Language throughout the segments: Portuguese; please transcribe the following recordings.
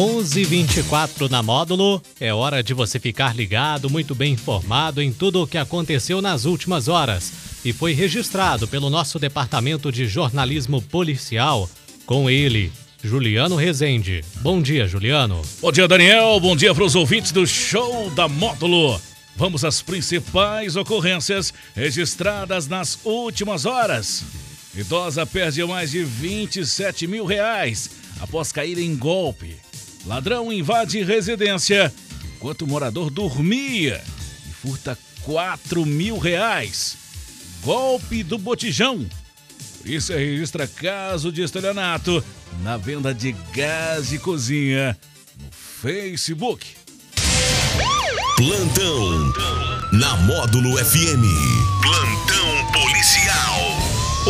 11:24 na Módulo. É hora de você ficar ligado, muito bem informado em tudo o que aconteceu nas últimas horas e foi registrado pelo nosso departamento de jornalismo policial com ele, Juliano Rezende. Bom dia, Juliano. Bom dia, Daniel. Bom dia para os ouvintes do show da Módulo. Vamos às principais ocorrências registradas nas últimas horas. Idosa perde mais de 27 mil reais após cair em golpe. Ladrão invade residência enquanto o morador dormia e furta 4 mil reais. Golpe do botijão. Polícia registra caso de estelionato na venda de gás de cozinha no Facebook. Plantão na Módulo FM. Plantão.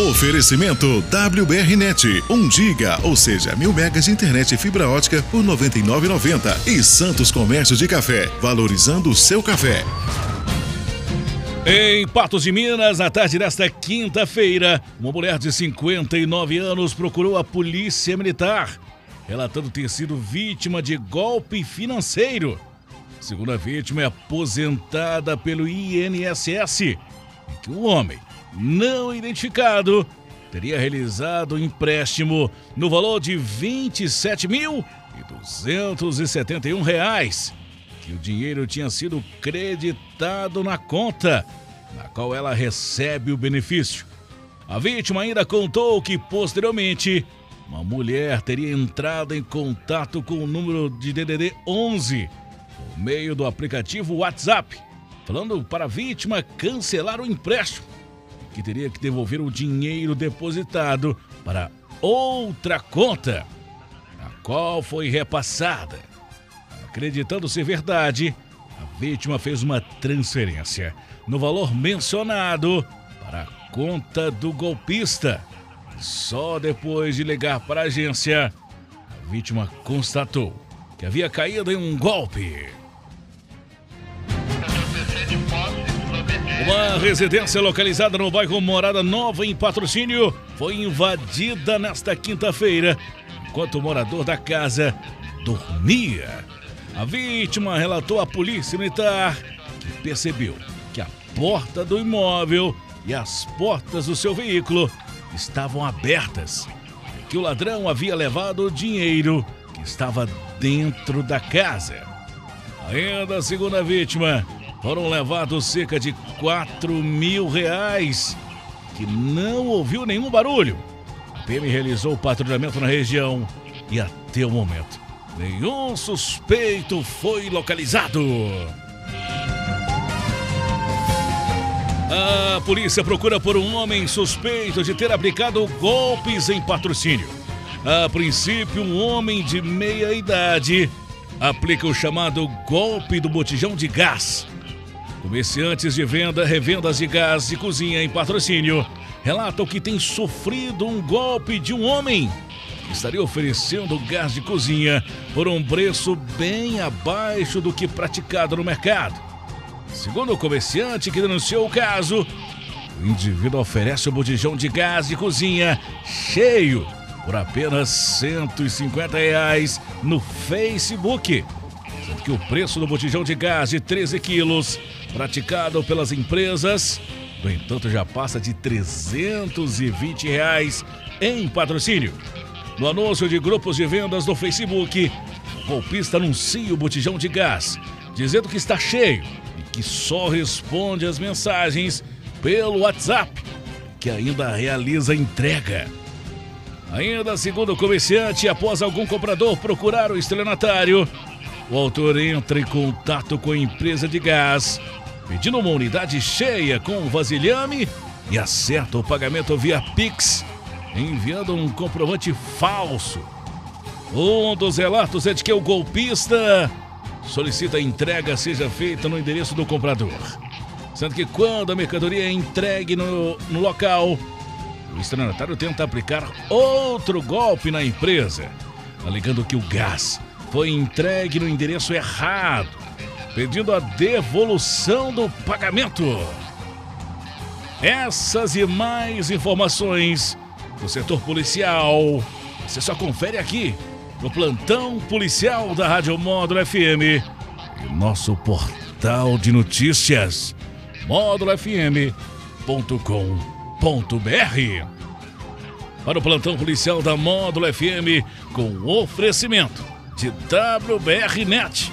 Oferecimento WBRnet, 1 giga, ou seja, mil megas de internet e fibra ótica por 99,90 e Santos Comércio de Café, valorizando o seu café. Em Patos de Minas, na tarde desta quinta-feira, uma mulher de 59 anos procurou a polícia militar, relatando ter sido vítima de golpe financeiro. A vítima, é aposentada pelo INSS, e que o homem não identificado teria realizado um empréstimo no valor de 27.271 reais, que o dinheiro tinha sido creditado na conta, na qual ela recebe o benefício. A vítima ainda contou que posteriormente uma mulher teria entrado em contato com o número de DDD 11 por meio do aplicativo WhatsApp, falando para a vítima cancelar o empréstimo que teria que devolver o dinheiro depositado para outra conta, a qual foi repassada. Acreditando ser verdade, a vítima fez uma transferência no valor mencionado para a conta do golpista. Só depois de ligar para a agência, a vítima constatou que havia caído em um golpe. Uma residência localizada no bairro Morada Nova, em patrocínio, foi invadida nesta quinta-feira, enquanto o morador da casa dormia. A vítima relatou à polícia militar que percebeu que a porta do imóvel e as portas do seu veículo estavam abertas e que o ladrão havia levado o dinheiro que estava dentro da casa. Ainda segundo a vítima, foram levados cerca de 4 mil reais, que não ouviu nenhum barulho. A PM realizou o patrulhamento na região e até o momento nenhum suspeito foi localizado. A polícia procura por um homem suspeito de ter aplicado golpes em patrocínio. A princípio, um homem de meia idade aplica o chamado golpe do botijão de gás Comerciantes de venda, revendas de gás de cozinha em patrocínio relatam que tem sofrido um golpe de um homem que estaria oferecendo gás de cozinha por um preço bem abaixo do que praticado no mercado. Segundo o comerciante que denunciou o caso, o indivíduo oferece o botijão de gás de cozinha cheio por apenas 150 reais no Facebook, sendo que o preço do botijão de gás de 13 quilos praticado pelas empresas, no entanto, já passa de 320 reais em patrocínio. No anúncio de grupos de vendas no Facebook, o golpista anuncia o botijão de gás, dizendo que está cheio e que só responde às mensagens pelo WhatsApp, que ainda realiza entrega. Ainda segundo o comerciante, após algum comprador procurar o estelionatário, o autor entra em contato com a empresa de gás pedindo uma unidade cheia com vasilhame e acerta o pagamento via Pix, enviando um comprovante falso. Um dos relatos é de que o golpista solicita a entrega seja feita no endereço do comprador. Sendo que quando a mercadoria é entregue no, no local, o estelionatário tenta aplicar outro golpe na empresa, alegando que o gás foi entregue no endereço errado pedindo a devolução do pagamento. Essas e mais informações do setor policial você só confere aqui no plantão policial da Rádio Módulo FM e nosso portal de notícias módulofm.com.br. Para o plantão policial da Módulo FM com oferecimento de WBRnet,